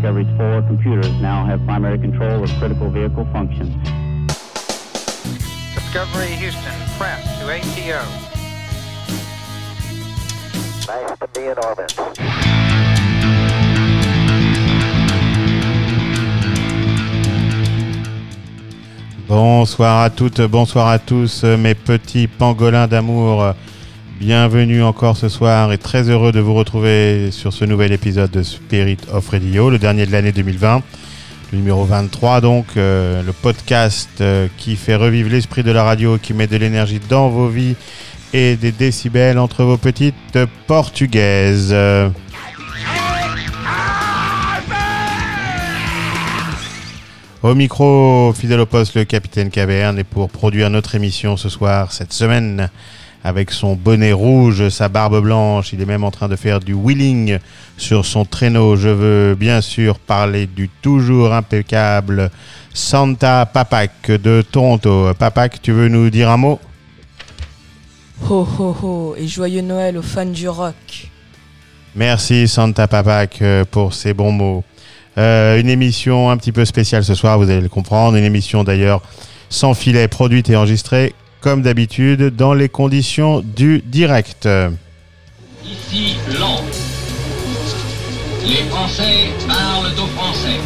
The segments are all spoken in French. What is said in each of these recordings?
Discovery's four computers now have primary control of critical vehicle functions. Discovery Houston, press to ATO. Nice to be in orbit. Bonsoir à toutes, bonsoir à tous, mes petits pangolins d'amour. Bienvenue encore ce soir et très heureux de vous retrouver sur ce nouvel épisode de Spirit of Radio, le dernier de l'année 2020, le numéro 23 donc, euh, le podcast euh, qui fait revivre l'esprit de la radio, qui met de l'énergie dans vos vies et des décibels entre vos petites portugaises. Au micro, fidèle au poste, le capitaine Caverne, et pour produire notre émission ce soir, cette semaine, avec son bonnet rouge, sa barbe blanche, il est même en train de faire du wheeling sur son traîneau. Je veux bien sûr parler du toujours impeccable Santa Papak de Toronto. Papak, tu veux nous dire un mot? Ho ho ho et joyeux Noël aux fans du rock. Merci Santa Papak euh, pour ces bons mots. Euh, une émission un petit peu spéciale ce soir, vous allez le comprendre. Une émission d'ailleurs sans filet, produite et enregistrée comme d'habitude dans les conditions du direct. Ici Londres. Les Français parlent aux Français.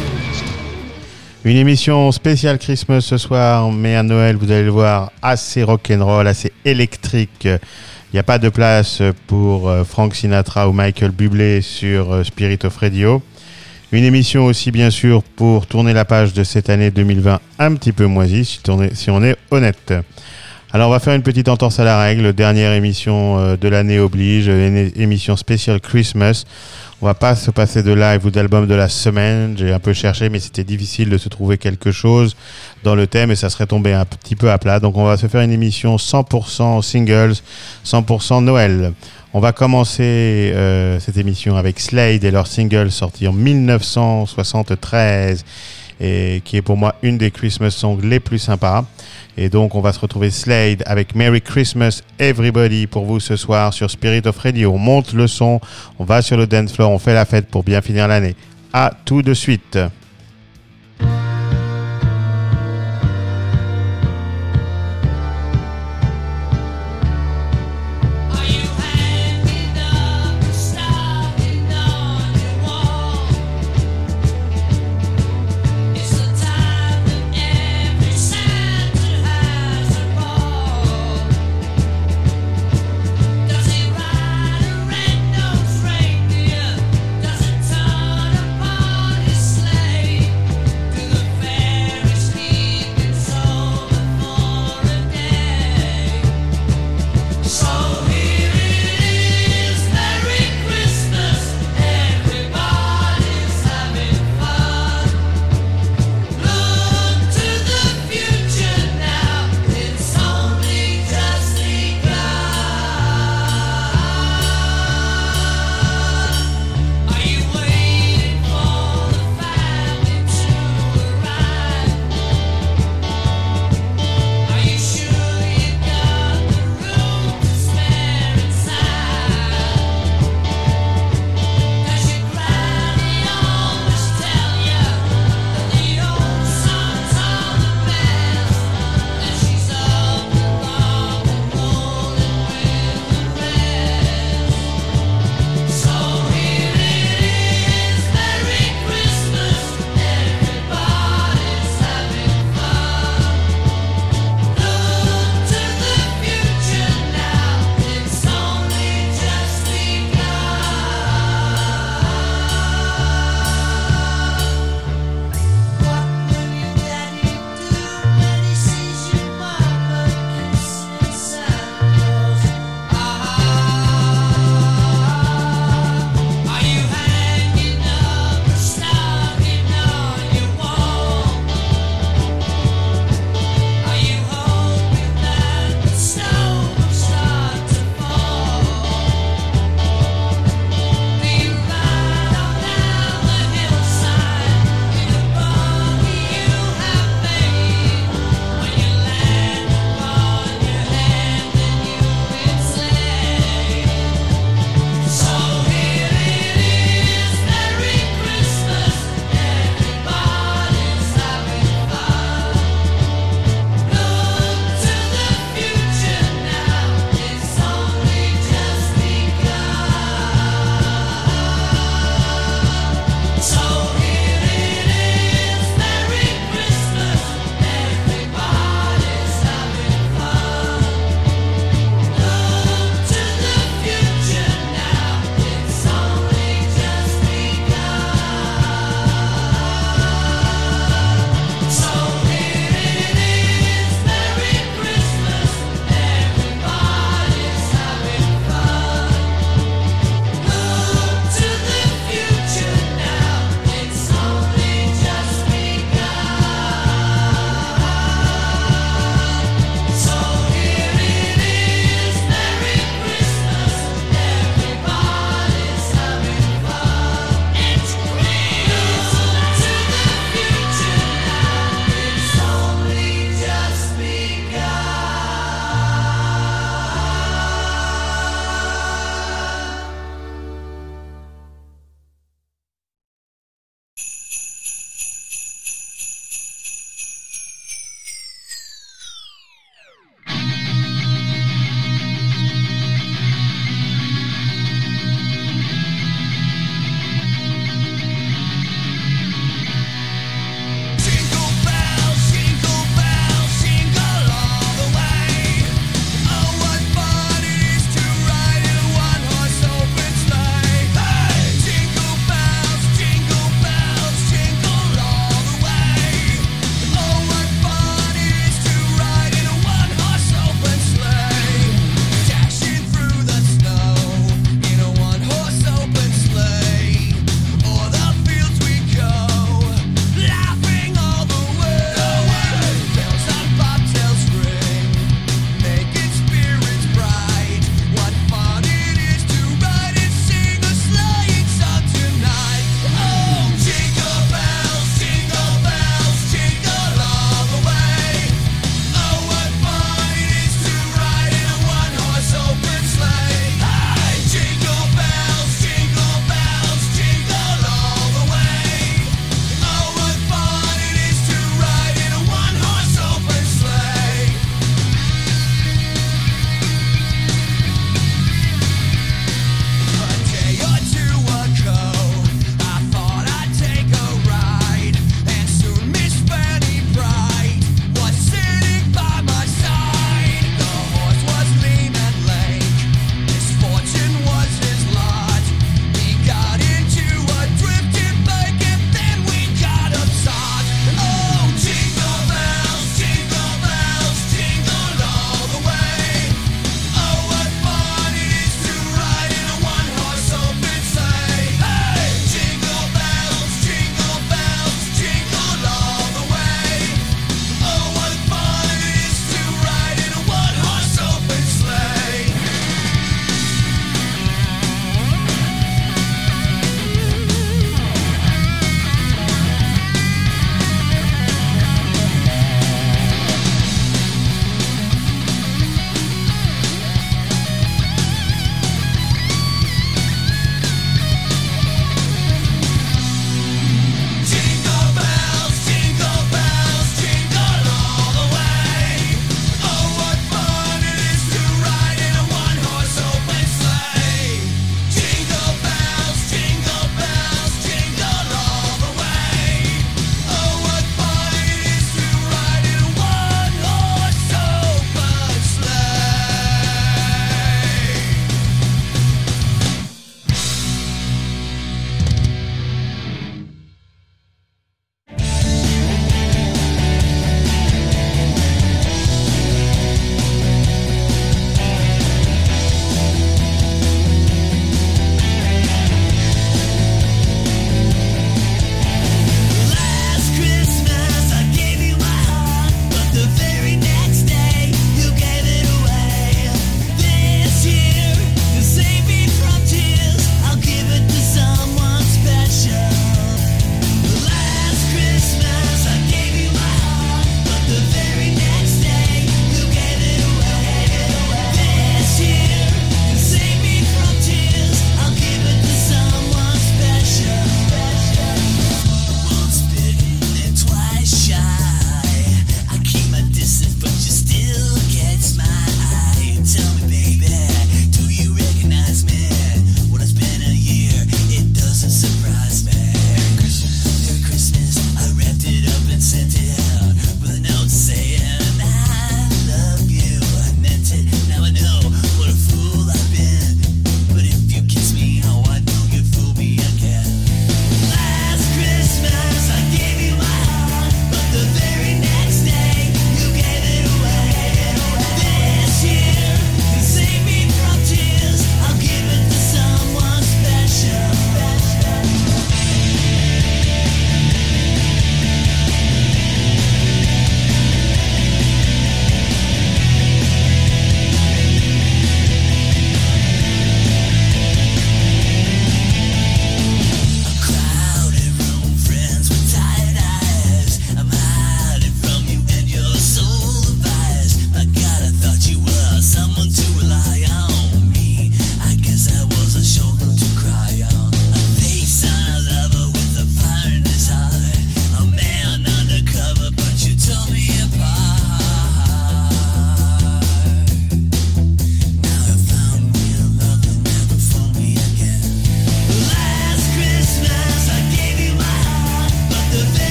Une émission spéciale Christmas ce soir, mais à Noël, vous allez le voir, assez rock'n'roll, assez électrique. Il n'y a pas de place pour euh, Frank Sinatra ou Michael Bublé sur euh, Spirit of Radio. Une émission aussi, bien sûr, pour tourner la page de cette année 2020 un petit peu moisie, si on est, si on est honnête. Alors, on va faire une petite entorse à la règle. Dernière émission euh, de l'année oblige, une émission spéciale Christmas. On va pas se passer de live ou d'album de la semaine. J'ai un peu cherché, mais c'était difficile de se trouver quelque chose dans le thème et ça serait tombé un petit peu à plat. Donc, on va se faire une émission 100% singles, 100% Noël. On va commencer euh, cette émission avec Slade et leur single sorti en 1973 et qui est pour moi une des Christmas songs les plus sympas. Et donc on va se retrouver Slade avec Merry Christmas Everybody pour vous ce soir sur Spirit of Radio. On monte le son, on va sur le dance floor, on fait la fête pour bien finir l'année. À tout de suite.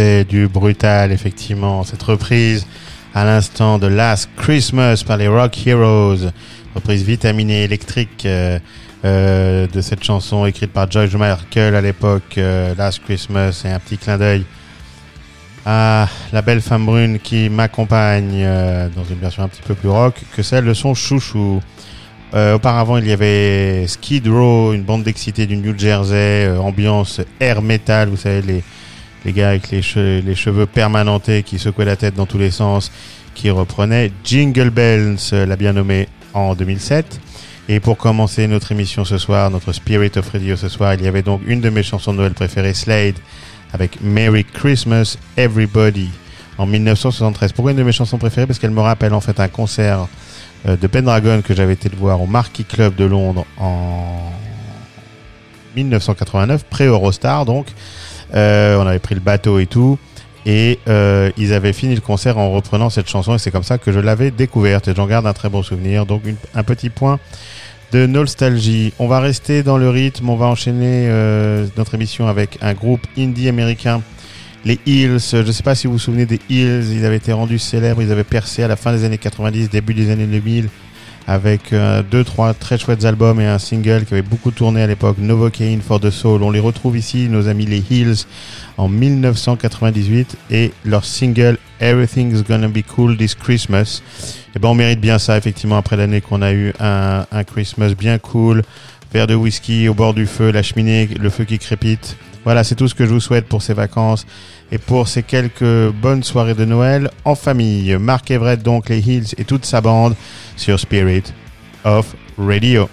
C'est du brutal, effectivement. Cette reprise à l'instant de Last Christmas par les Rock Heroes. Reprise vitaminée électrique euh, euh, de cette chanson écrite par George Michael à l'époque, euh, Last Christmas. Et un petit clin d'œil à la belle femme brune qui m'accompagne dans une version un petit peu plus rock que celle de son chouchou. Auparavant, il y avait Skid Row, une bande d'excités du New Jersey, ambiance air metal, vous savez, les, les gars avec les, che- les cheveux permanentés qui secouaient la tête dans tous les sens, qui reprenaient Jingle Bells, euh, l'a bien nommé en 2007. Et pour commencer notre émission ce soir, notre Spirit of Radio ce soir, il y avait donc une de mes chansons de Noël préférées, Slade, avec Merry Christmas Everybody en 1973. Pourquoi une de mes chansons préférées? Parce qu'elle me rappelle en fait un concert euh, de Pendragon que j'avais été le voir au Marquis Club de Londres en 1989, pré-Eurostar donc. Euh, on avait pris le bateau et tout. Et euh, ils avaient fini le concert en reprenant cette chanson et c'est comme ça que je l'avais découverte et j'en garde un très bon souvenir. Donc un petit point de nostalgie. On va rester dans le rythme, on va enchaîner euh, notre émission avec un groupe indie américain, les Hills. Je ne sais pas si vous vous souvenez des Hills, ils avaient été rendus célèbres, ils avaient percé à la fin des années 90, début des années 2000 avec euh, deux, trois très chouettes albums et un single qui avait beaucoup tourné à l'époque, Novocaine for the Soul. On les retrouve ici, nos amis les Hills, en 1998 et leur single Everything's Gonna Be Cool This Christmas. Et ben on mérite bien ça effectivement après l'année qu'on a eu un, un Christmas bien cool, verre de whisky au bord du feu, la cheminée, le feu qui crépite. Voilà, c'est tout ce que je vous souhaite pour ces vacances et pour ces quelques bonnes soirées de Noël en famille. Marc Everett donc les Hills et toute sa bande sur Spirit of Radio.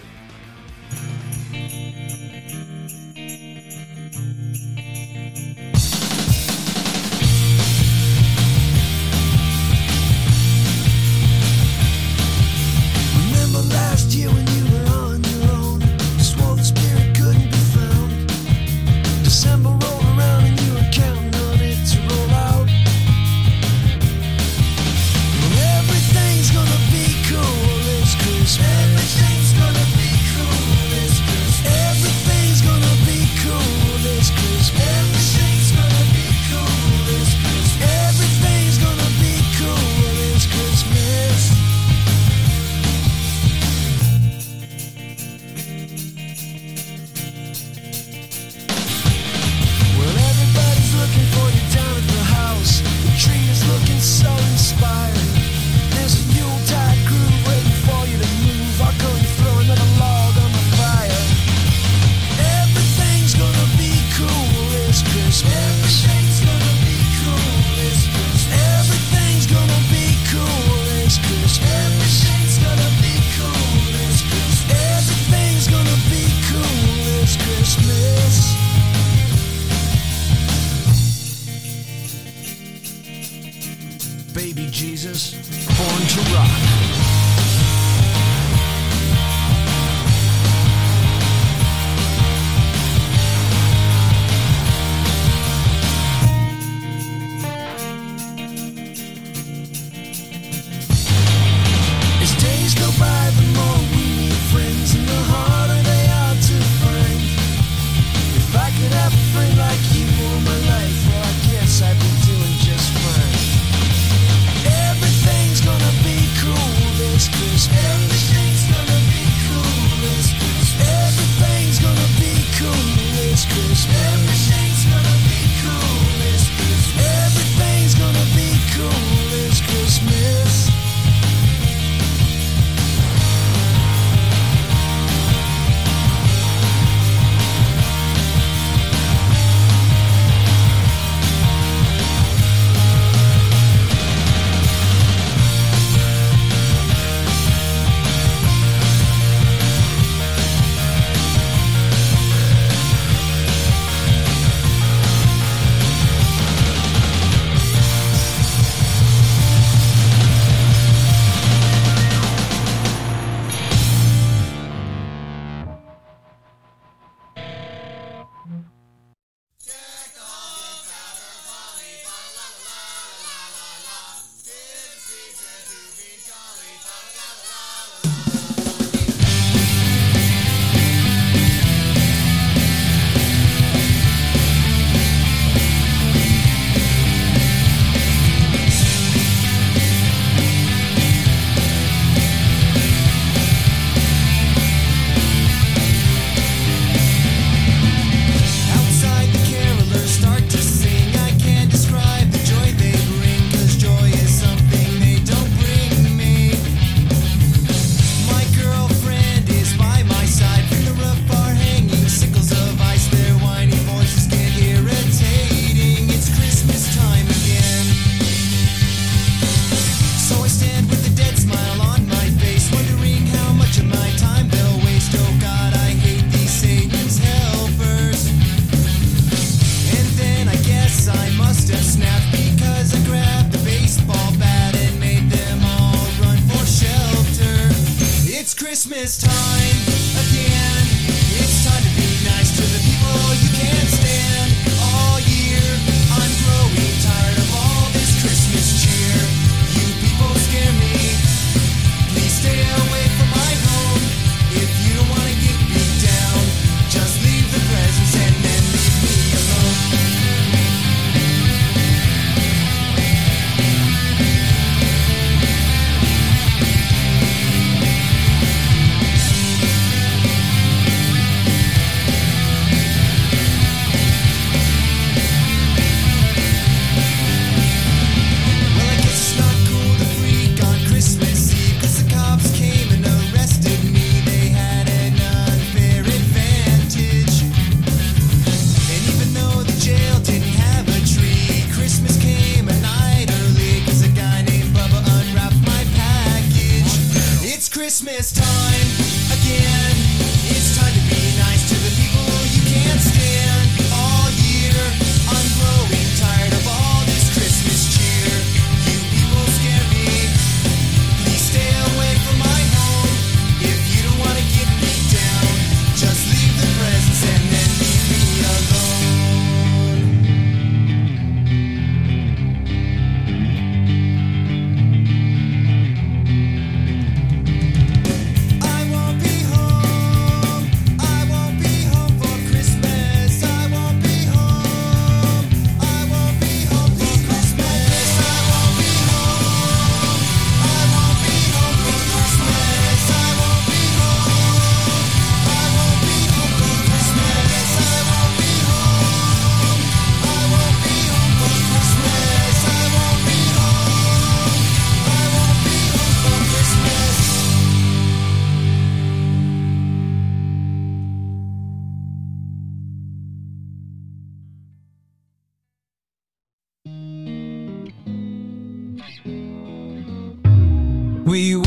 We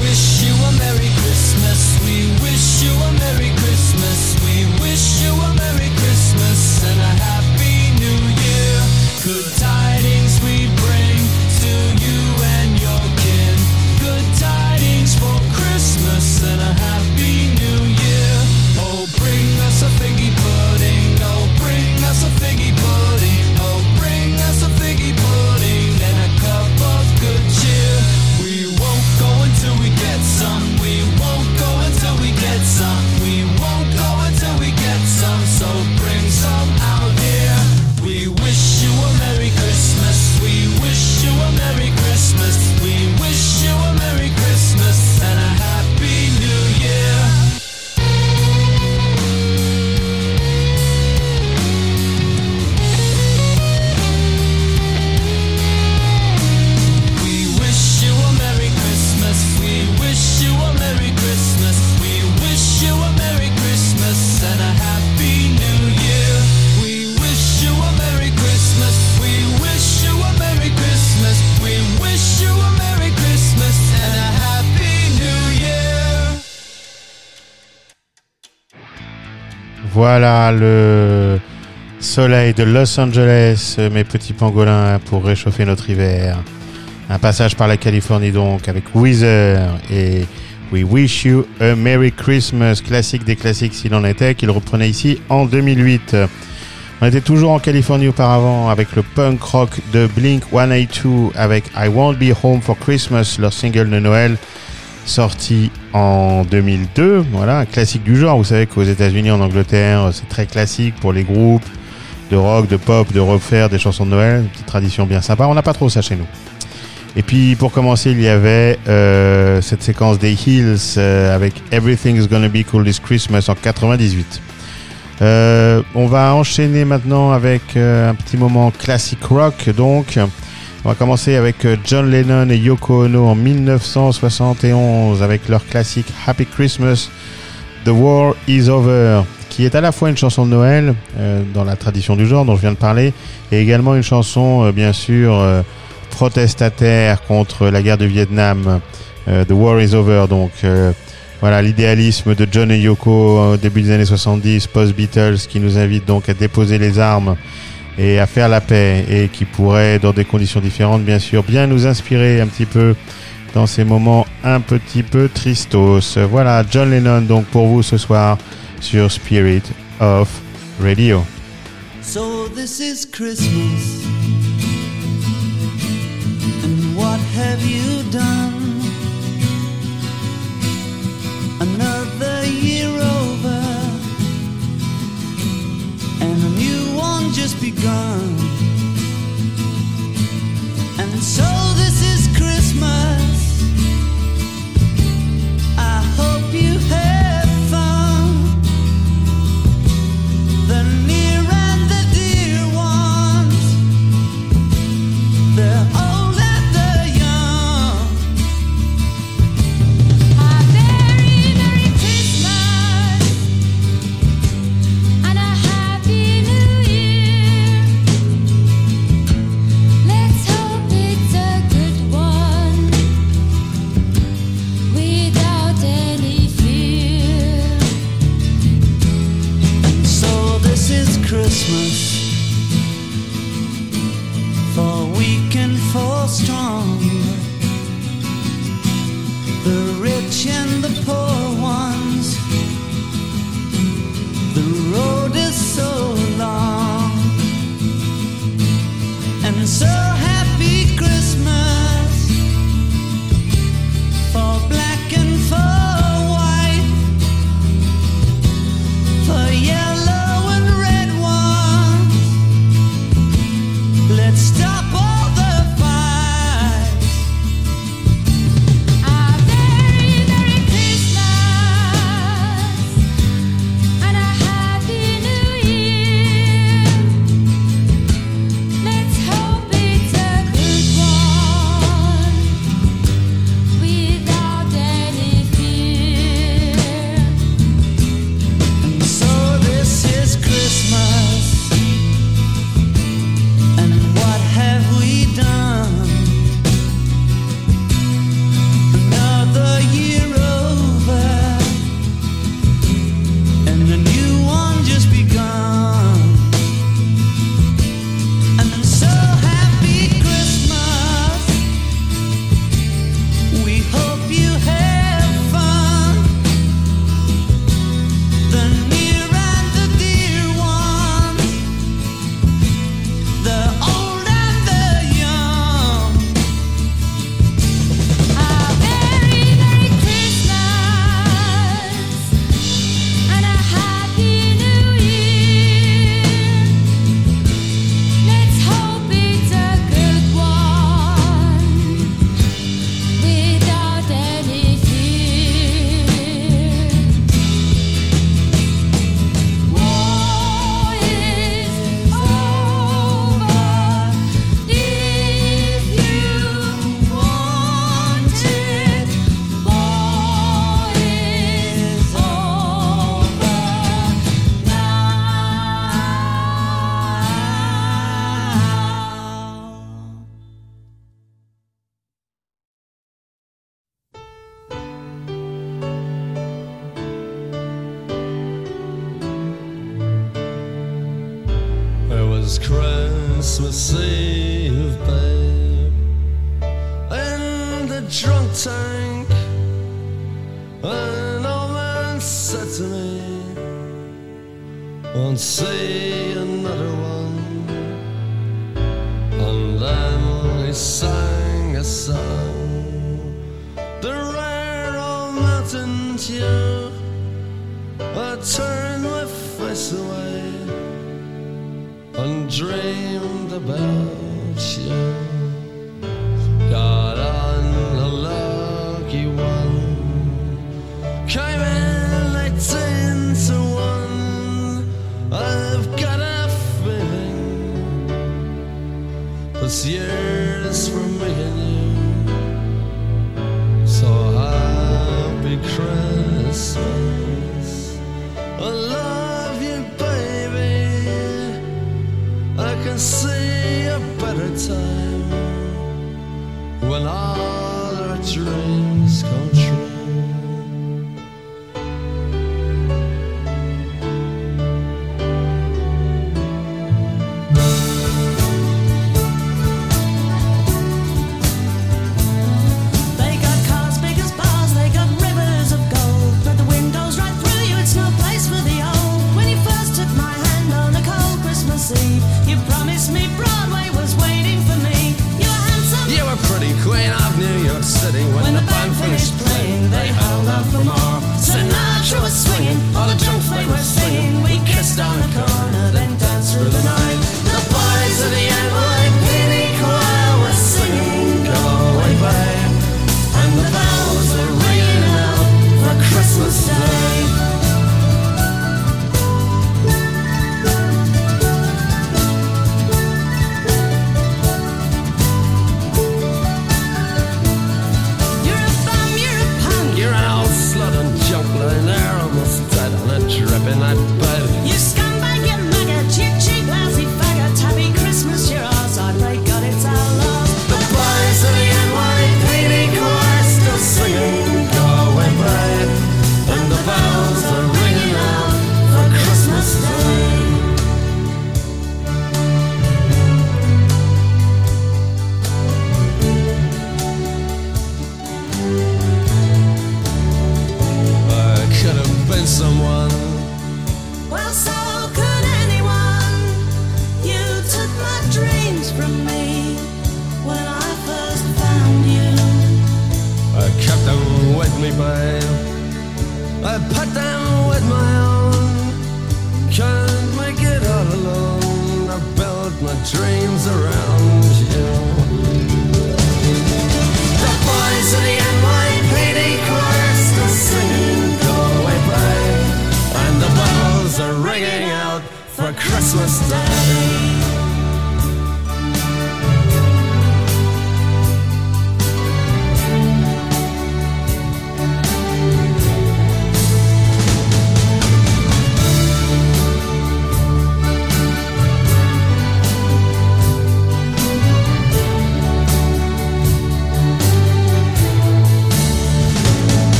Voilà le soleil de Los Angeles, mes petits pangolins, pour réchauffer notre hiver. Un passage par la Californie donc avec Weezer et We Wish You a Merry Christmas, classique des classiques s'il en était, qu'il reprenait ici en 2008. On était toujours en Californie auparavant avec le punk rock de Blink 182 avec I Won't Be Home for Christmas, leur single de Noël sorti en 2002. Voilà, un classique du genre. Vous savez qu'aux États-Unis, en Angleterre, c'est très classique pour les groupes de rock, de pop, de refaire des chansons de Noël. Une petite tradition bien sympa. On n'a pas trop ça chez nous. Et puis pour commencer, il y avait euh, cette séquence des Hills euh, avec Everything's Gonna Be Cool This Christmas en 98. Euh, on va enchaîner maintenant avec euh, un petit moment classic rock. Donc, on va commencer avec euh, John Lennon et Yoko Ono en 1971 avec leur classique Happy Christmas, The War Is Over, qui est à la fois une chanson de Noël euh, dans la tradition du genre dont je viens de parler, et également une chanson, euh, bien sûr, euh, protestataire contre la guerre du Vietnam. Euh, The War Is Over, donc euh, voilà l'idéalisme de John et Yoko au début des années 70, post-Beatles, qui nous invite donc à déposer les armes et à faire la paix et qui pourrait, dans des conditions différentes, bien sûr, bien nous inspirer un petit peu dans ces moments un petit peu tristos. Voilà, John Lennon donc pour vous ce soir sur Spirit of Radio. So this is Christmas. And what have you done? about you. Got one. Came to 1. I've got a feeling this year.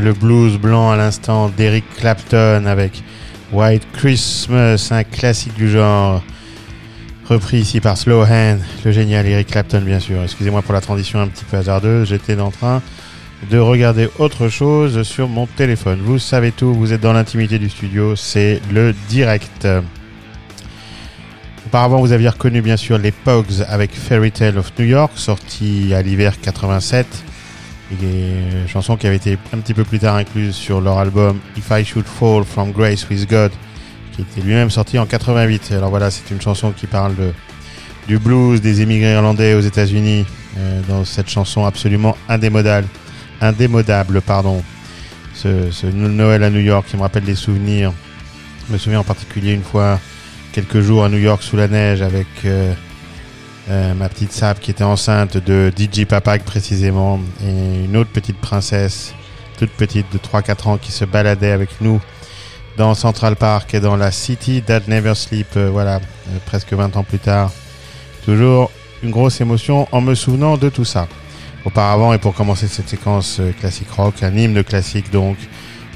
Le blues blanc à l'instant d'Eric Clapton avec White Christmas, un classique du genre. Repris ici par Slow Hand, le génial Eric Clapton bien sûr. Excusez-moi pour la transition un petit peu hasardeuse, j'étais en train de regarder autre chose sur mon téléphone. Vous savez tout, vous êtes dans l'intimité du studio, c'est le direct. Auparavant, vous aviez reconnu bien sûr les Pogs avec Fairy Tale of New York, sorti à l'hiver 87. Et euh, chanson qui avait été un petit peu plus tard incluse sur leur album If I Should Fall From Grace With God, qui était lui-même sorti en 88. Alors voilà, c'est une chanson qui parle de, du blues des émigrés irlandais aux États-Unis, euh, dans cette chanson absolument indémodable, indémodable pardon. Ce, ce Noël à New York qui me rappelle des souvenirs. Je me souviens en particulier une fois, quelques jours à New York sous la neige avec euh, euh, ma petite Sab qui était enceinte de DJ Papak précisément et une autre petite princesse toute petite de 3-4 ans qui se baladait avec nous dans Central Park et dans la City That Never Sleep, euh, voilà, euh, presque 20 ans plus tard. Toujours une grosse émotion en me souvenant de tout ça. Auparavant, et pour commencer cette séquence classique rock, un hymne classique donc,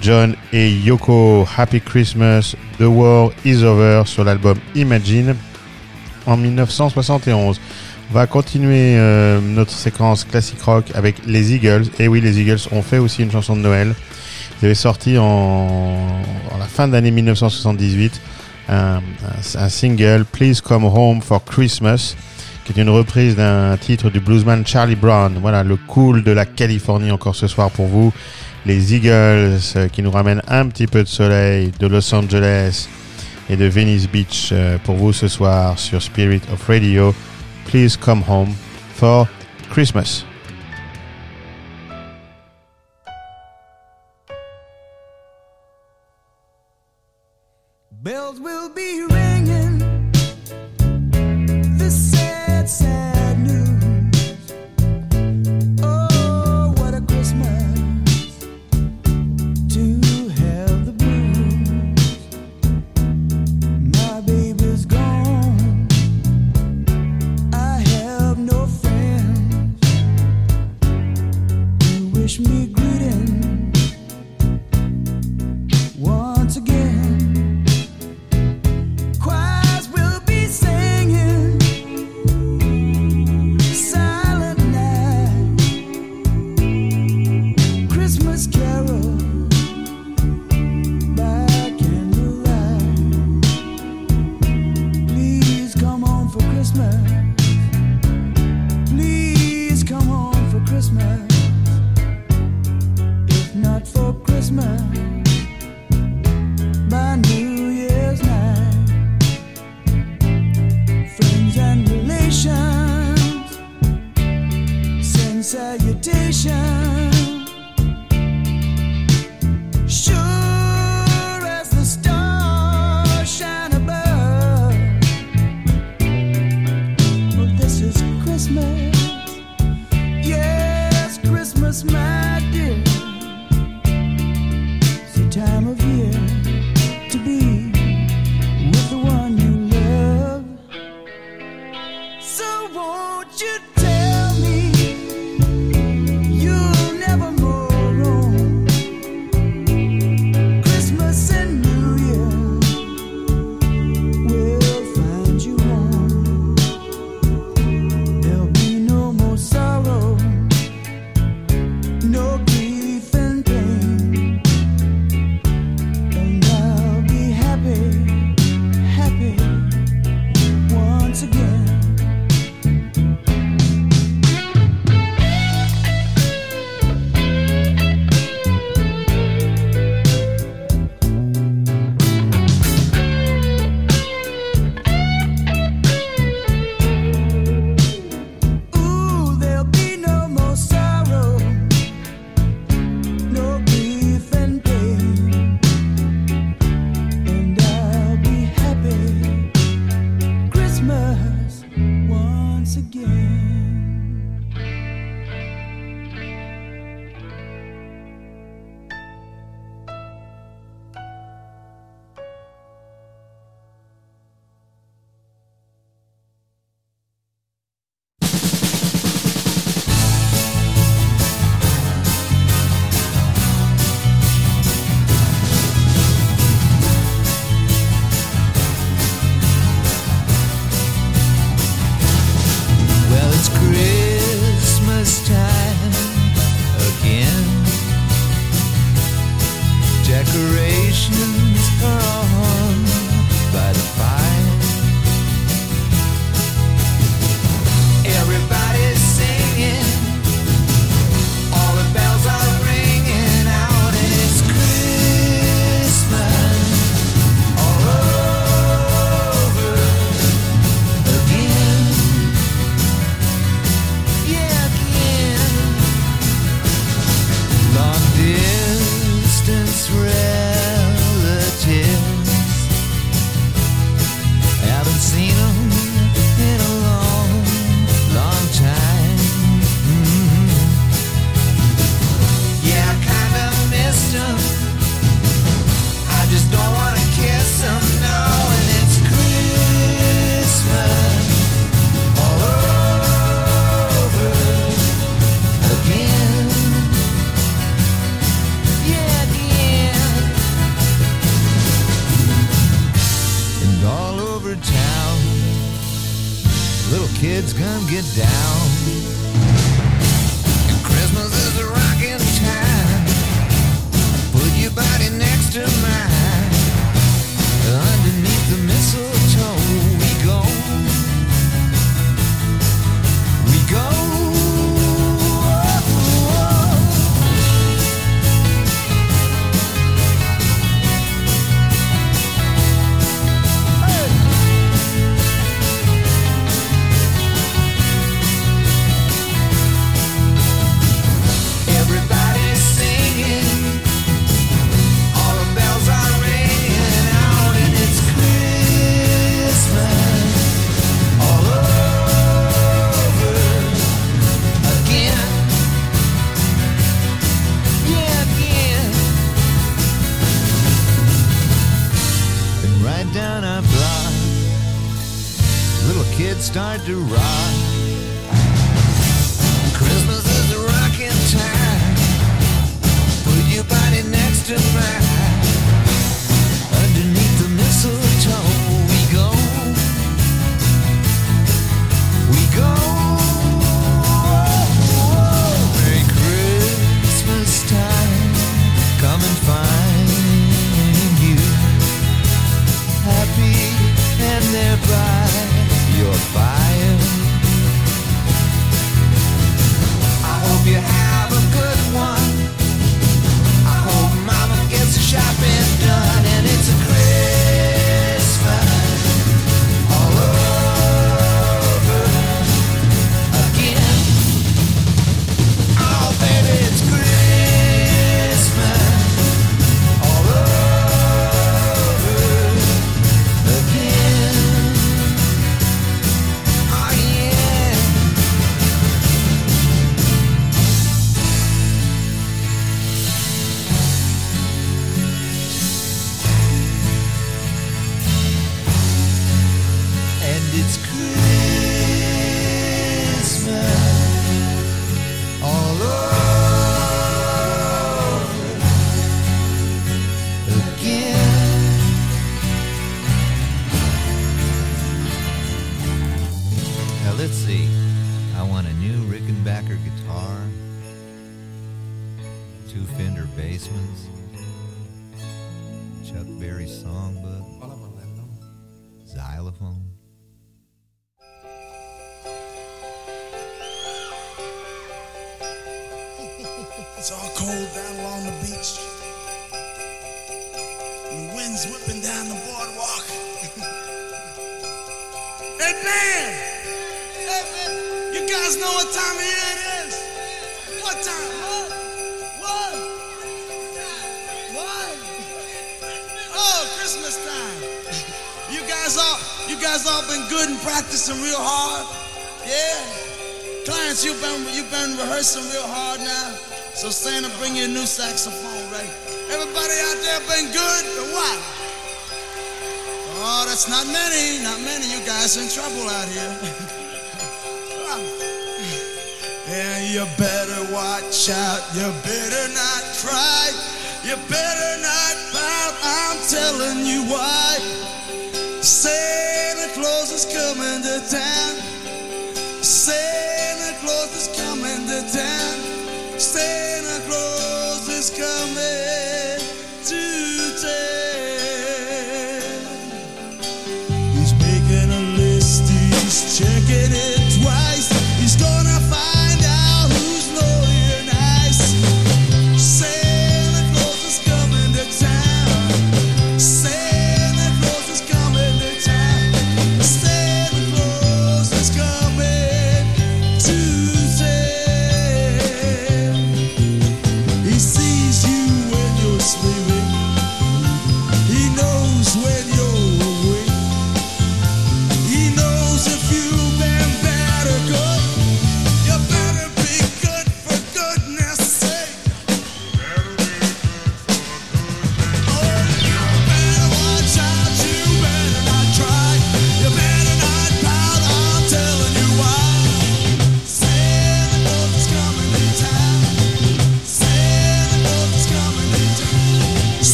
John et Yoko, Happy Christmas, The War is Over sur l'album Imagine en 1971. On va continuer euh, notre séquence classique rock avec les Eagles. Et oui, les Eagles ont fait aussi une chanson de Noël. Ils avaient sorti en, la fin d'année 1978 un, un- un single, Please Come Home for Christmas, qui est une reprise d'un titre du bluesman Charlie Brown. Voilà, le cool de la Californie encore ce soir pour vous. Les Eagles euh, qui nous ramènent un petit peu de soleil de Los Angeles et de Venice Beach euh, pour vous ce soir sur Spirit of Radio. Please come home for Christmas. Bells will be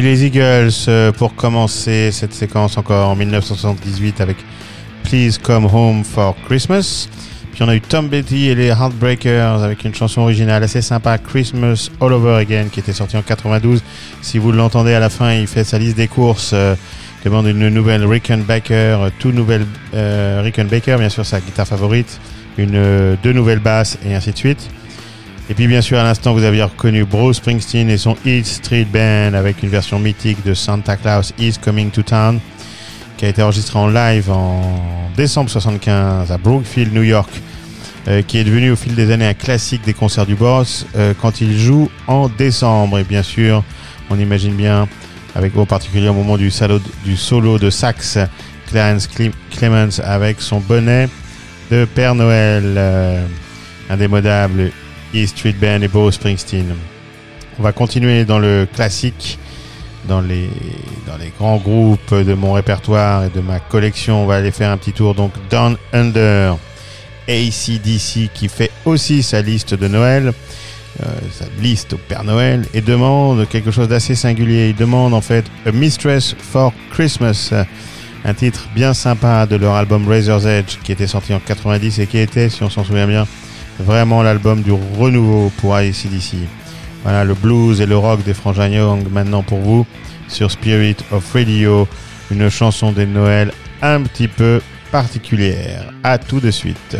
les Eagles euh, pour commencer cette séquence encore en 1978 avec Please Come Home for Christmas. Puis on a eu Tom Petty et les Heartbreakers avec une chanson originale assez sympa, Christmas All Over Again, qui était sortie en 92. Si vous l'entendez à la fin, il fait sa liste des courses, euh, demande une nouvelle Rickenbacker, euh, tout nouvelle euh, Rickenbacker, bien sûr sa guitare favorite, une deux nouvelles basses et ainsi de suite. Et puis bien sûr à l'instant vous aviez reconnu Bruce Springsteen et son East Street Band avec une version mythique de Santa Claus is Coming to Town qui a été enregistrée en live en décembre 75 à Brookfield, New York, euh, qui est devenu au fil des années un classique des concerts du boss euh, quand il joue en décembre. Et bien sûr, on imagine bien, avec au particulier au moment du, salo- du solo de sax, Clarence Cle- Clemens avec son bonnet de Père Noël, euh, indémodable E Street Band et Bruce Springsteen. On va continuer dans le classique, dans les, dans les grands groupes de mon répertoire et de ma collection. On va aller faire un petit tour donc Down Under, ACDC qui fait aussi sa liste de Noël, euh, sa liste au Père Noël et demande quelque chose d'assez singulier. Il demande en fait A Mistress for Christmas, un titre bien sympa de leur album Razor's Edge qui était sorti en 90 et qui était, si on s'en souvient bien, vraiment l'album du renouveau pour ACDC. Voilà, le blues et le rock des frangins Young maintenant pour vous sur Spirit of Radio, une chanson des Noëls un petit peu particulière. À tout de suite.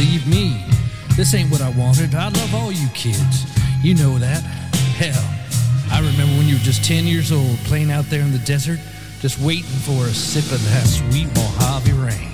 believe me, this ain't what I wanted. I love all you kids. You know that. Hell, I remember when you were just 10 years old playing out there in the desert, just waiting for a sip of that sweet Mojave rain.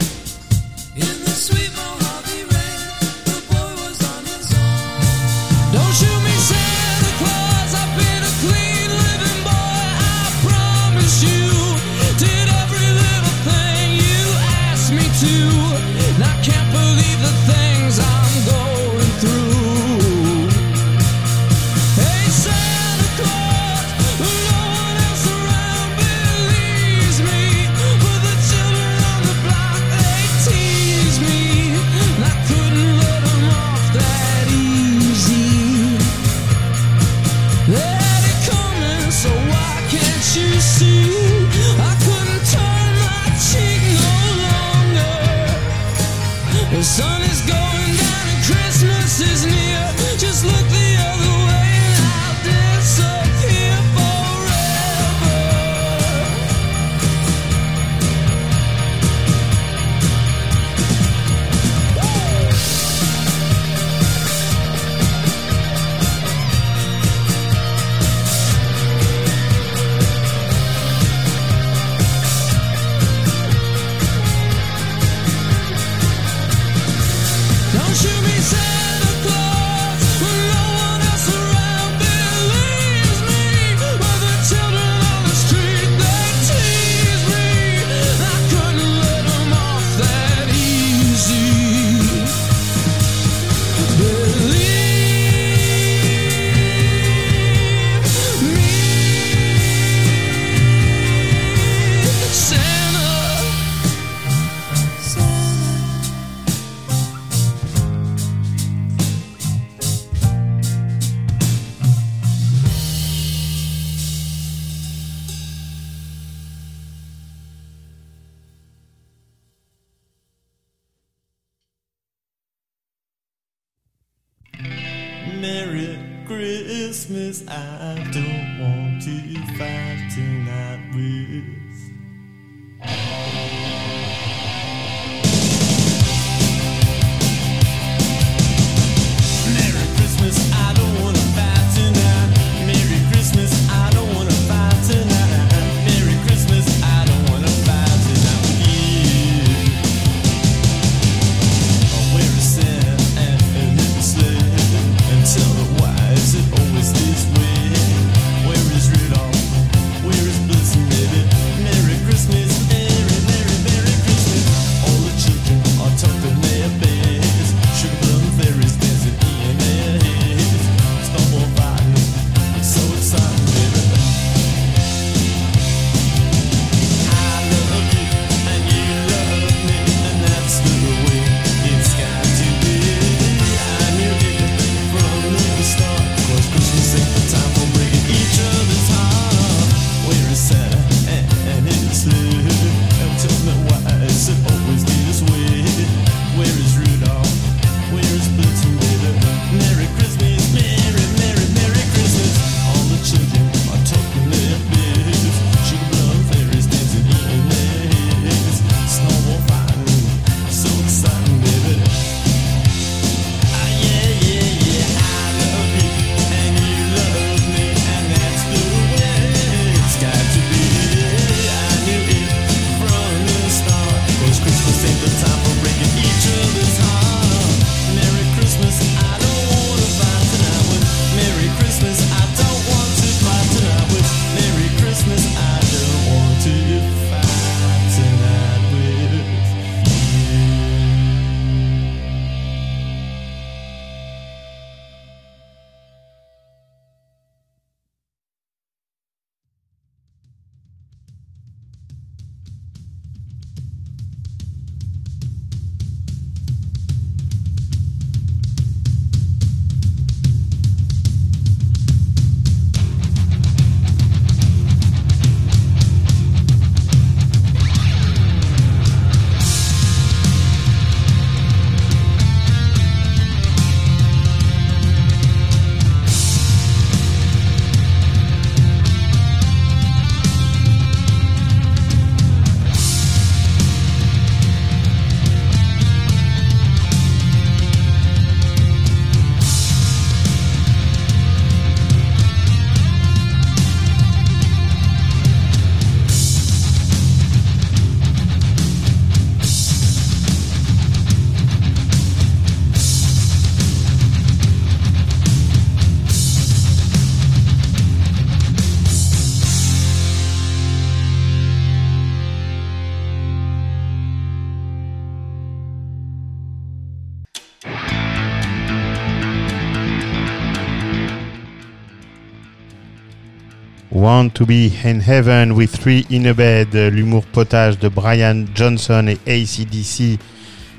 Want to be in heaven with three in a bed, l'humour potage de Brian Johnson et ACDC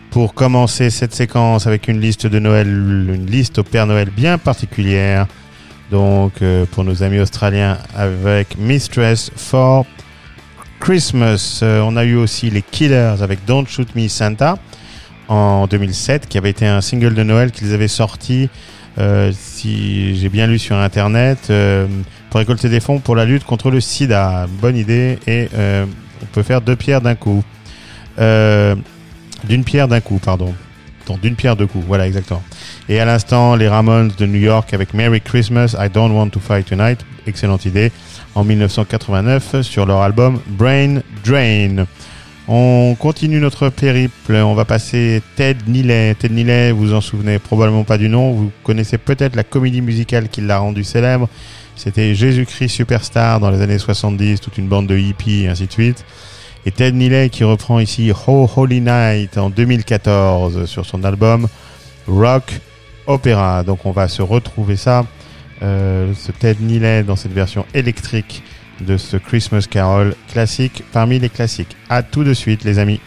pour commencer cette séquence avec une liste de Noël, une liste au Père Noël bien particulière. Donc euh, pour nos amis australiens avec Mistress for Christmas. Euh, on a eu aussi les Killers avec Don't Shoot Me Santa en 2007 qui avait été un single de Noël qu'ils avaient sorti euh, si j'ai bien lu sur internet euh, pour récolter des fonds pour la lutte contre le sida. Bonne idée et euh, on peut faire deux pierres d'un coup. D'une pierre d'un coup, pardon. D'une pierre deux coups, voilà exactement. Et à l'instant, les Ramones de New York avec Merry Christmas, I Don't Want to Fight Tonight, excellente idée, en 1989 sur leur album Brain Drain. On continue notre périple, on va passer Ted Neeley. Ted Neeley, vous en souvenez probablement pas du nom, vous connaissez peut-être la comédie musicale qui l'a rendu célèbre. C'était Jésus-Christ Superstar dans les années 70, toute une bande de hippies et ainsi de suite. Et Ted Neeley qui reprend ici Oh Holy Night en 2014 sur son album Rock Opera. Donc on va se retrouver ça, euh, ce Ted Neeley dans cette version électrique de ce Christmas Carol classique parmi les classiques. À tout de suite les amis.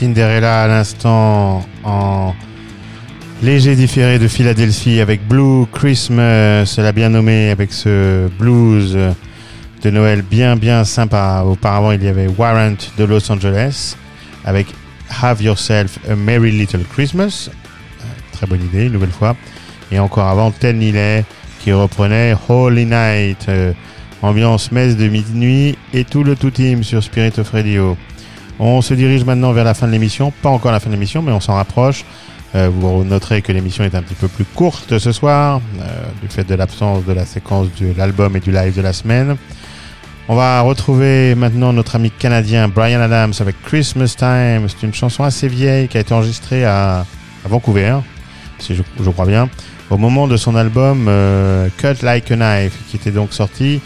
Cinderella à l'instant en léger différé de Philadelphie avec Blue Christmas, elle a bien nommé avec ce blues de Noël bien bien sympa. Auparavant il y avait Warrant de Los Angeles avec Have Yourself a Merry Little Christmas. Très bonne idée, une nouvelle fois. Et encore avant, Tel Nilet qui reprenait Holy Night, euh, ambiance messe de minuit et tout le tout team sur Spirit of Radio. On se dirige maintenant vers la fin de l'émission, pas encore la fin de l'émission, mais on s'en rapproche. Euh, vous noterez que l'émission est un petit peu plus courte ce soir, euh, du fait de l'absence de la séquence de l'album et du live de la semaine. On va retrouver maintenant notre ami canadien Brian Adams avec Christmas Time. C'est une chanson assez vieille qui a été enregistrée à, Vancouver, si je, crois bien, au moment de son album euh, Cut Like a Knife, qui était donc sorti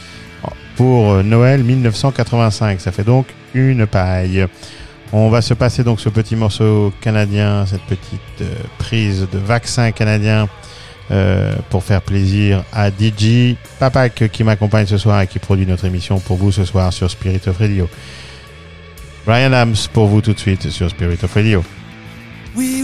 pour Noël 1985. Ça fait donc une paille. On va se passer donc ce petit morceau canadien, cette petite euh, prise de vaccin canadien euh, pour faire plaisir à DJ Papak qui m'accompagne ce soir et qui produit notre émission pour vous ce soir sur Spirit of Radio. Brian Adams pour vous tout de suite sur Spirit of Radio. We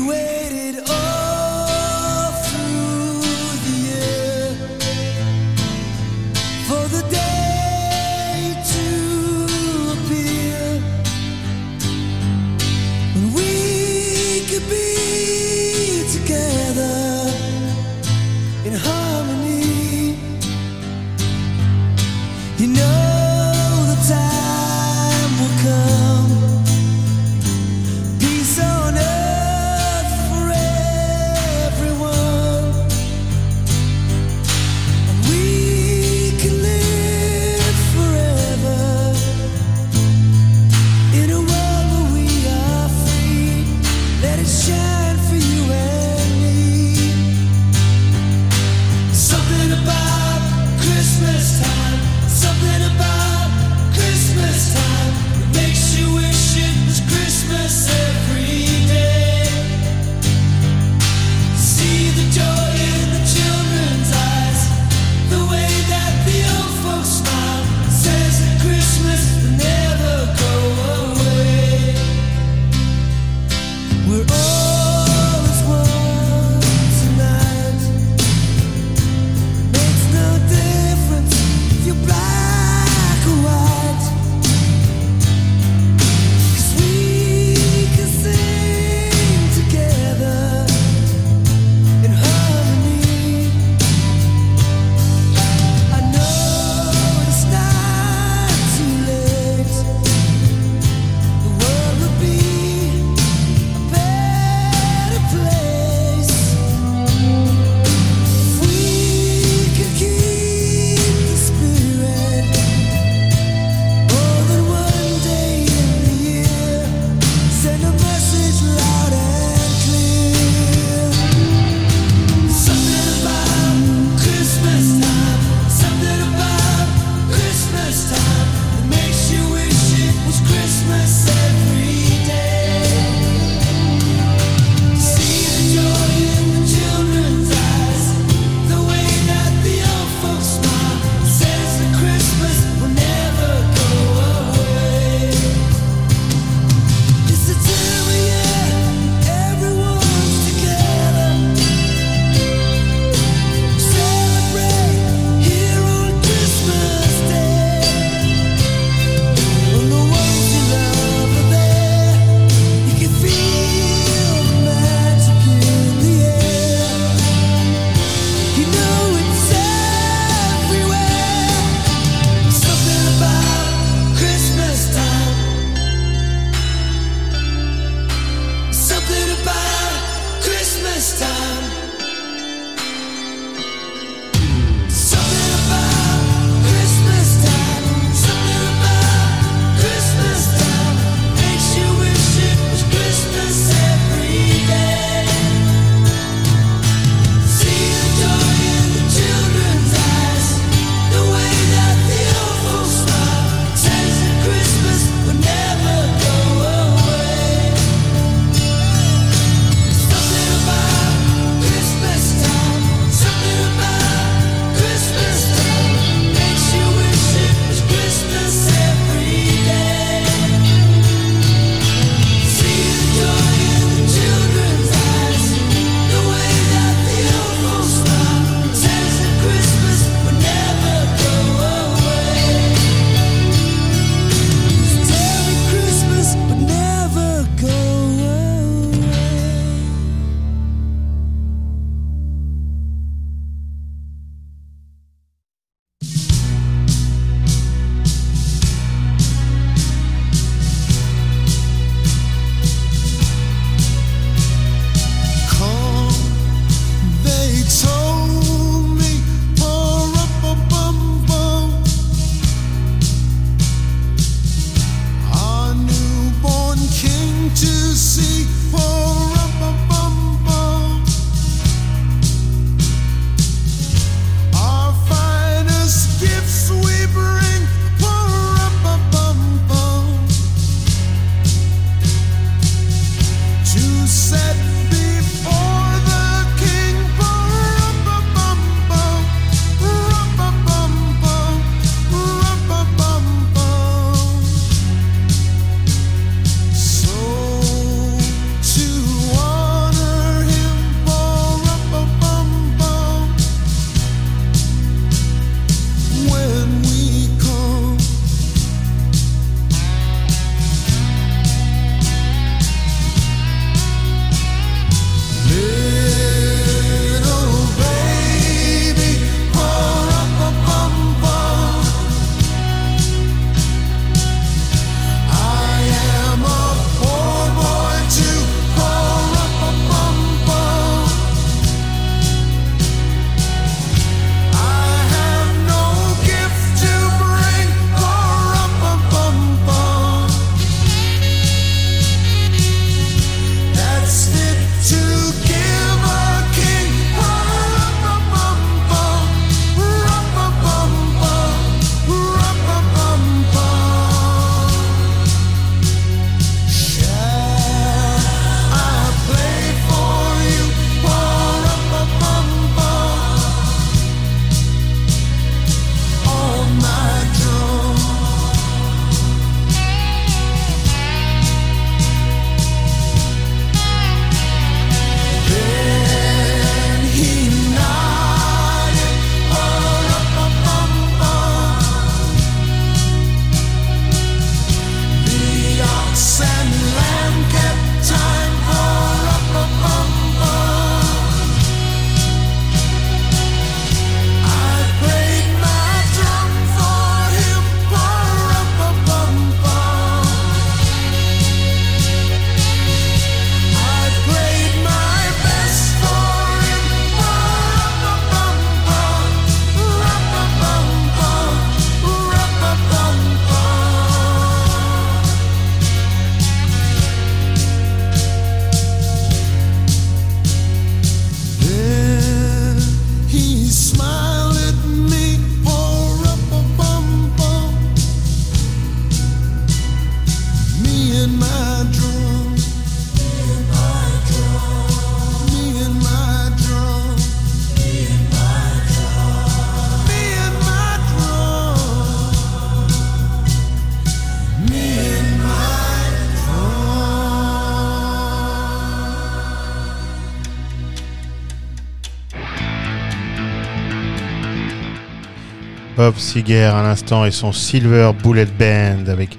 Bob Seger à l'instant et son Silver Bullet Band avec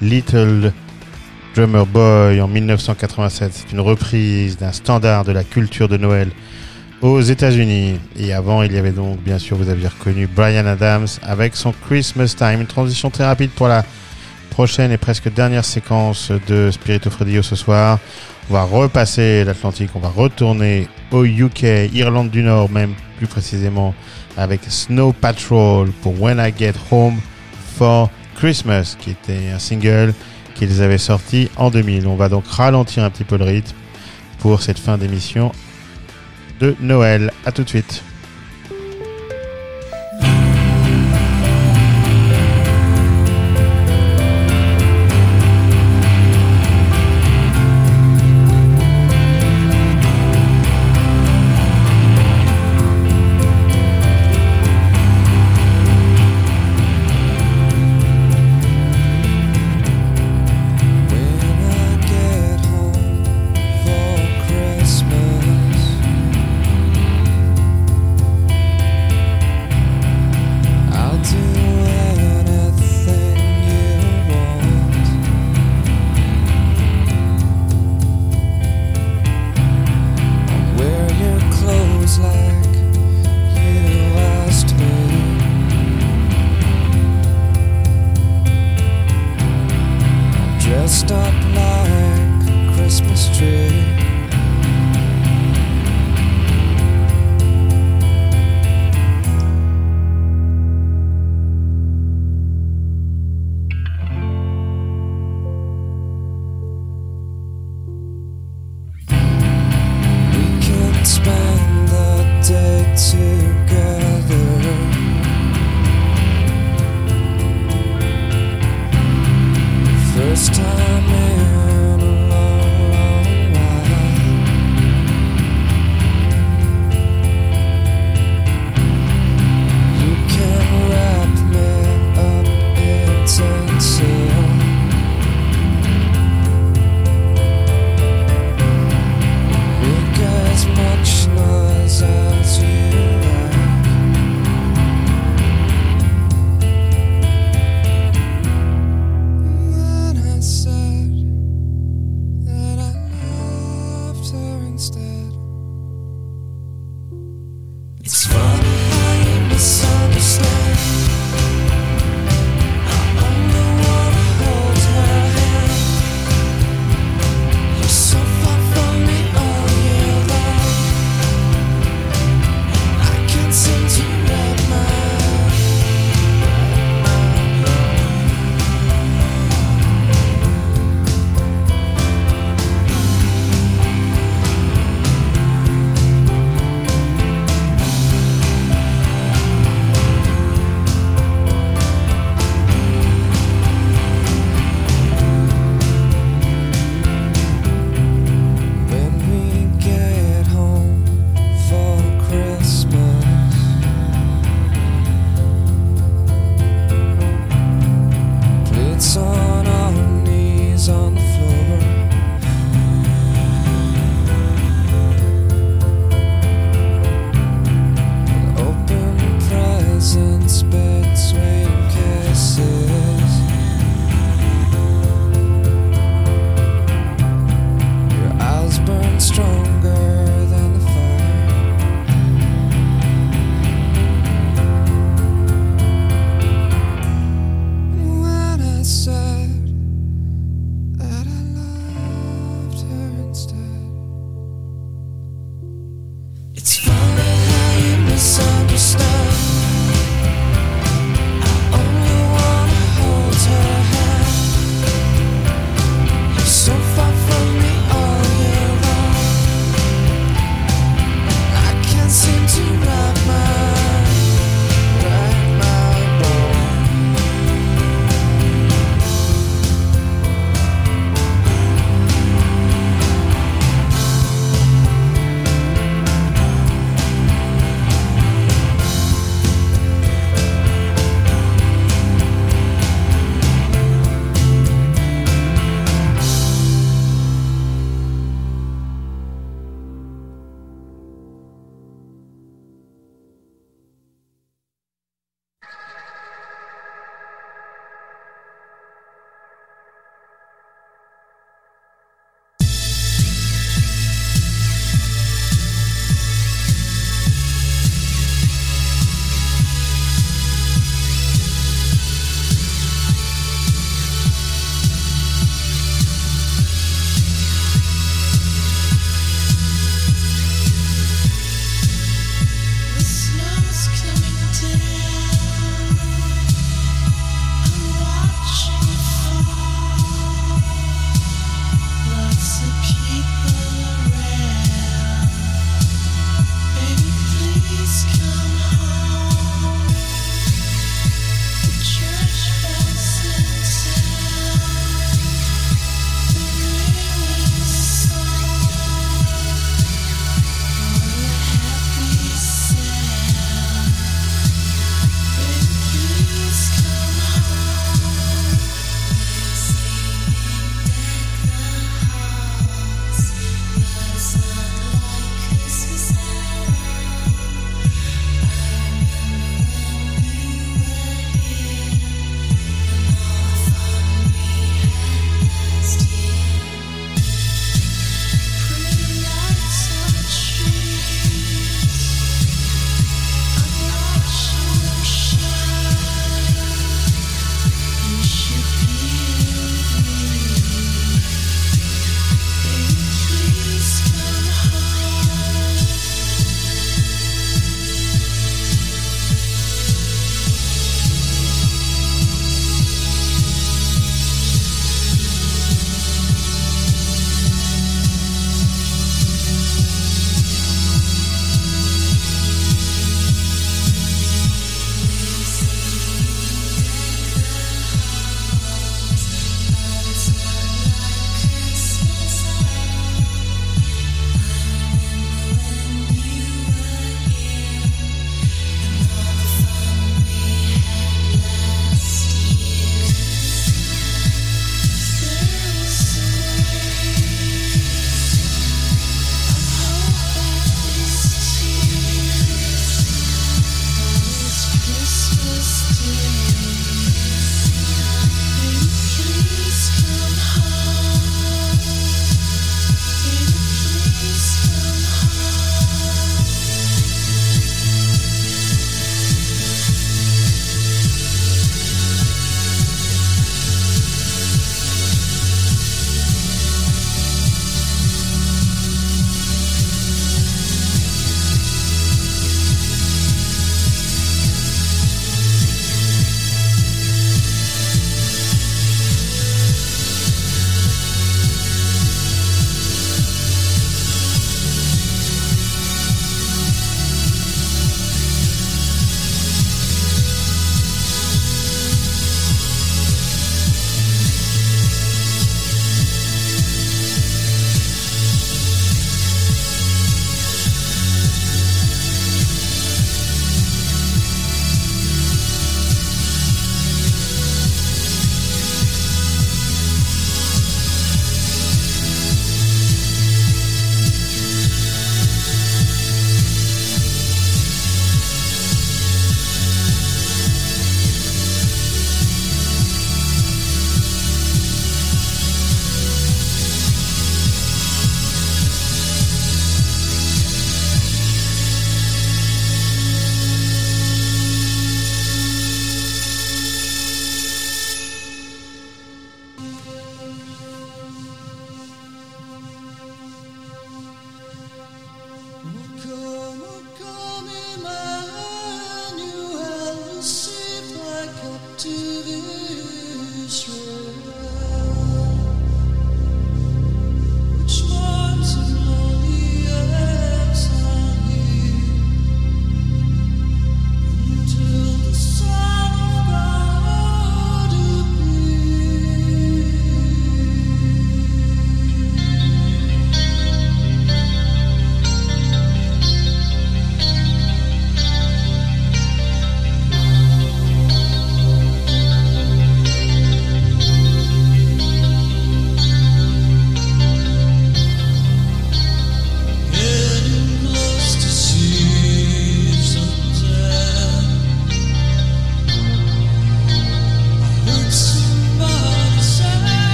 Little Drummer Boy en 1987. C'est une reprise d'un standard de la culture de Noël aux États-Unis. Et avant, il y avait donc, bien sûr, vous aviez reconnu Brian Adams avec son Christmas Time. Une transition très rapide pour la prochaine et presque dernière séquence de Spirito Fredio ce soir. On va repasser l'Atlantique, on va retourner au UK, Irlande du Nord même plus précisément, avec Snow Patrol pour When I Get Home for Christmas, qui était un single qu'ils avaient sorti en 2000. On va donc ralentir un petit peu le rythme pour cette fin d'émission de Noël. À tout de suite.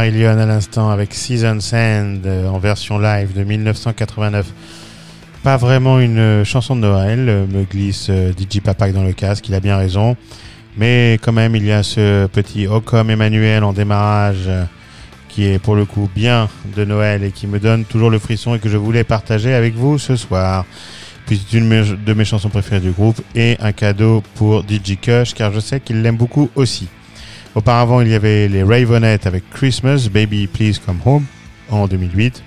Marillion à l'instant avec Season's End euh, en version live de 1989. Pas vraiment une euh, chanson de Noël, euh, me glisse DJ Papak dans le casque, il a bien raison. Mais quand même, il y a ce petit Ocom Emmanuel en démarrage qui est pour le coup bien de Noël et qui me donne toujours le frisson et que je voulais partager avec vous ce soir. Puis c'est une de mes chansons préférées du groupe et un cadeau pour DJ Kush car je sais qu'il l'aime beaucoup aussi. Auparavant, il y avait les Ravenettes avec Christmas, Baby Please Come Home en 2008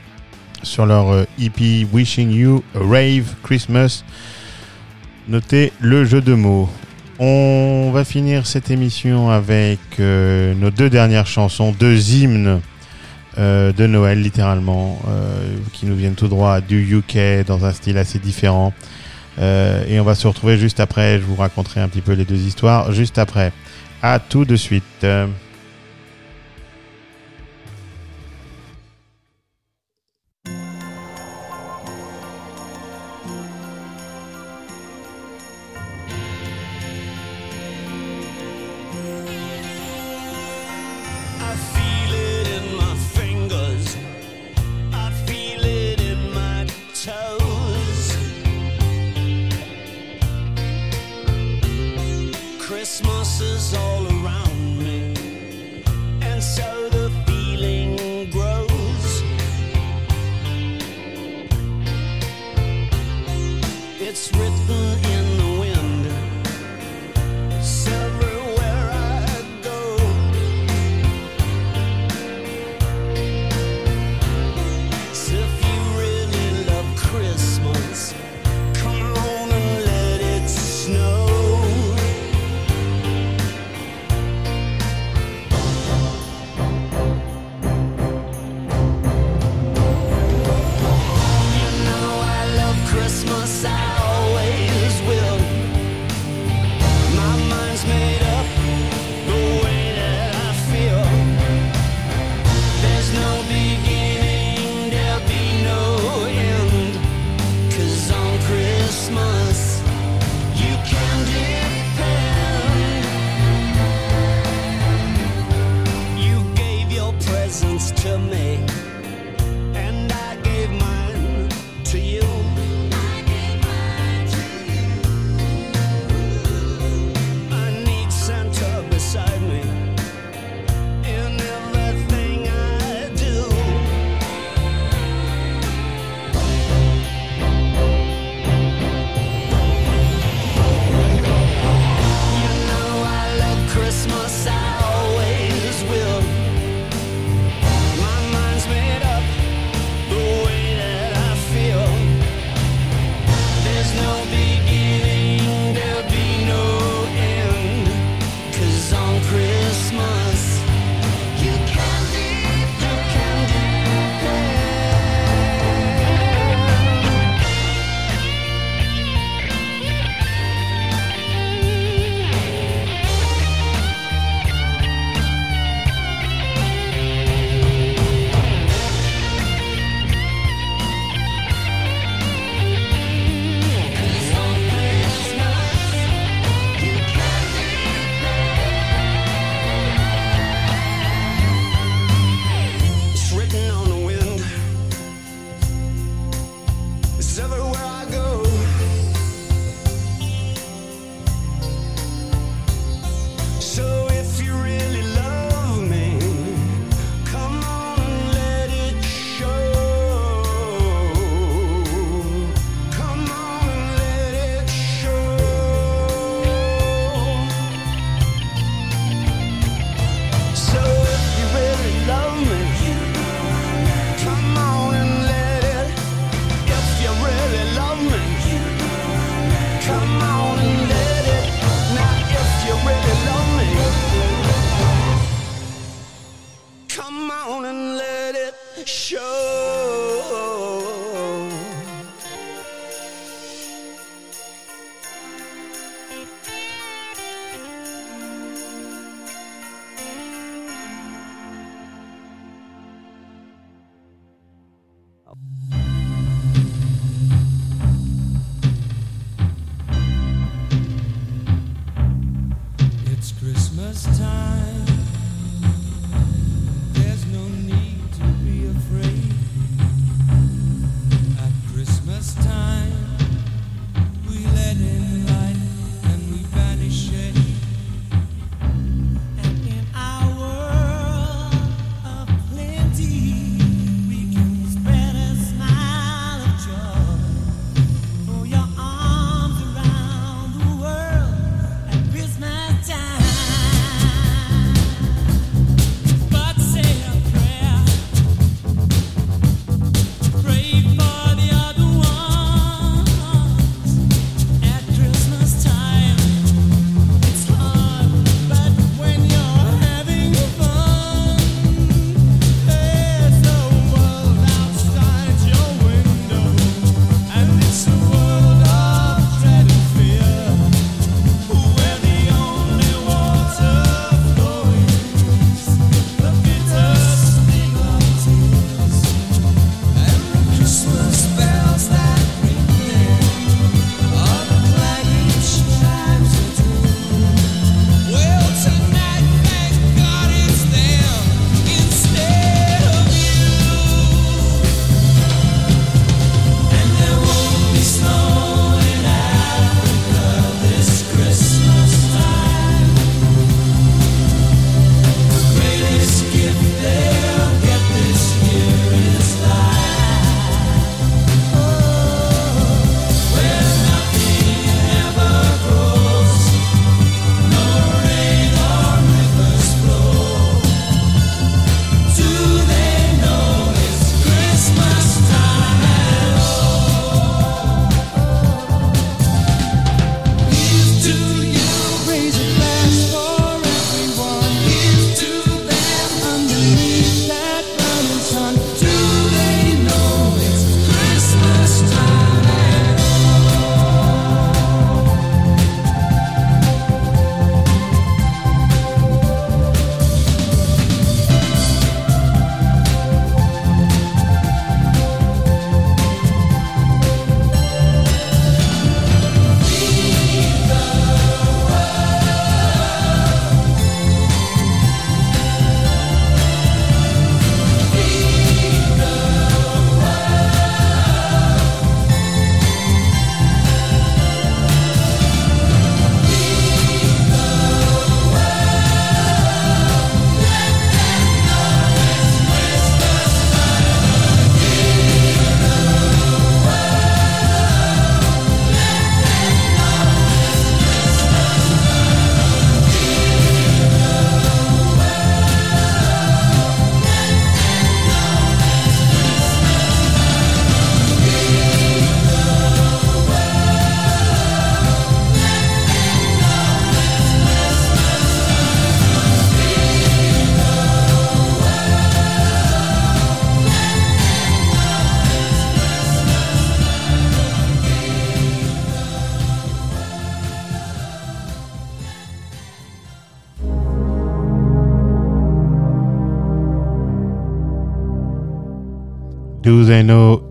sur leur euh, EP Wishing You a Rave Christmas. Notez le jeu de mots. On va finir cette émission avec euh, nos deux dernières chansons, deux hymnes euh, de Noël littéralement, qui nous viennent tout droit du UK dans un style assez différent. Et on va se retrouver juste après, je vous raconterai un petit peu les deux histoires juste après. À tout de suite.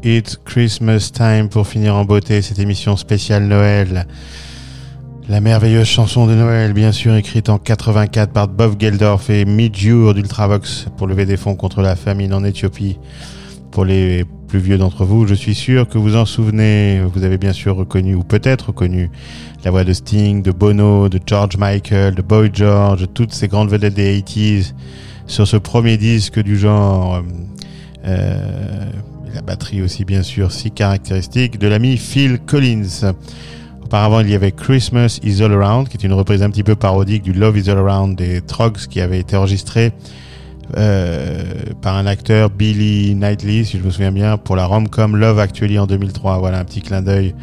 It's Christmas Time pour finir en beauté cette émission spéciale Noël. La merveilleuse chanson de Noël, bien sûr, écrite en 84 par Bob Geldorf et Midjour d'Ultravox pour lever des fonds contre la famine en Éthiopie. Pour les plus vieux d'entre vous, je suis sûr que vous en souvenez. Vous avez bien sûr reconnu, ou peut-être reconnu, la voix de Sting, de Bono, de George Michael, de Boy George, toutes ces grandes vedettes des 80s sur ce premier disque du genre. euh, euh, la batterie aussi, bien sûr, si caractéristique de l'ami Phil Collins. Auparavant, il y avait Christmas is All Around, qui est une reprise un petit peu parodique du Love is All Around des Trogs, qui avait été enregistré euh, par un acteur, Billy Knightley, si je me souviens bien, pour la rom-com Love Actually en 2003. Voilà un petit clin d'œil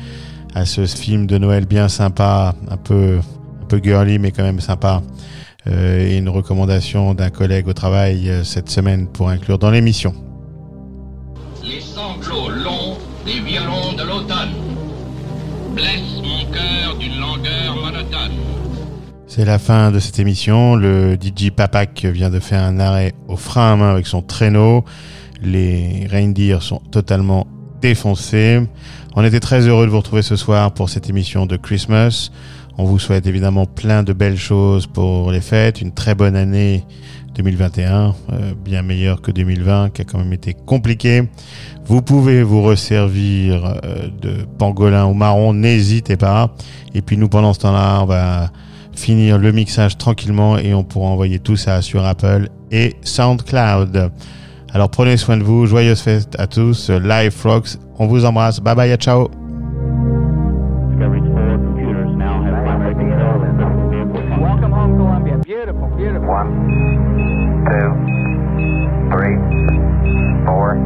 à ce film de Noël bien sympa, un peu, un peu girly, mais quand même sympa. Euh, et une recommandation d'un collègue au travail euh, cette semaine pour inclure dans l'émission. Les sanglots longs des violons de l'automne mon cœur d'une langueur monotone. C'est la fin de cette émission. Le DJ Papak vient de faire un arrêt au frein à main avec son traîneau. Les reindeers sont totalement défoncés. On était très heureux de vous retrouver ce soir pour cette émission de Christmas. On vous souhaite évidemment plein de belles choses pour les fêtes, une très bonne année 2021, euh, bien meilleure que 2020 qui a quand même été compliqué. Vous pouvez vous resservir euh, de pangolin ou marron, n'hésitez pas. Et puis nous pendant ce temps-là, on va finir le mixage tranquillement et on pourra envoyer tout ça sur Apple et SoundCloud. Alors prenez soin de vous, joyeuse fête à tous, Live Frogs, on vous embrasse, bye bye, ciao two, three, four,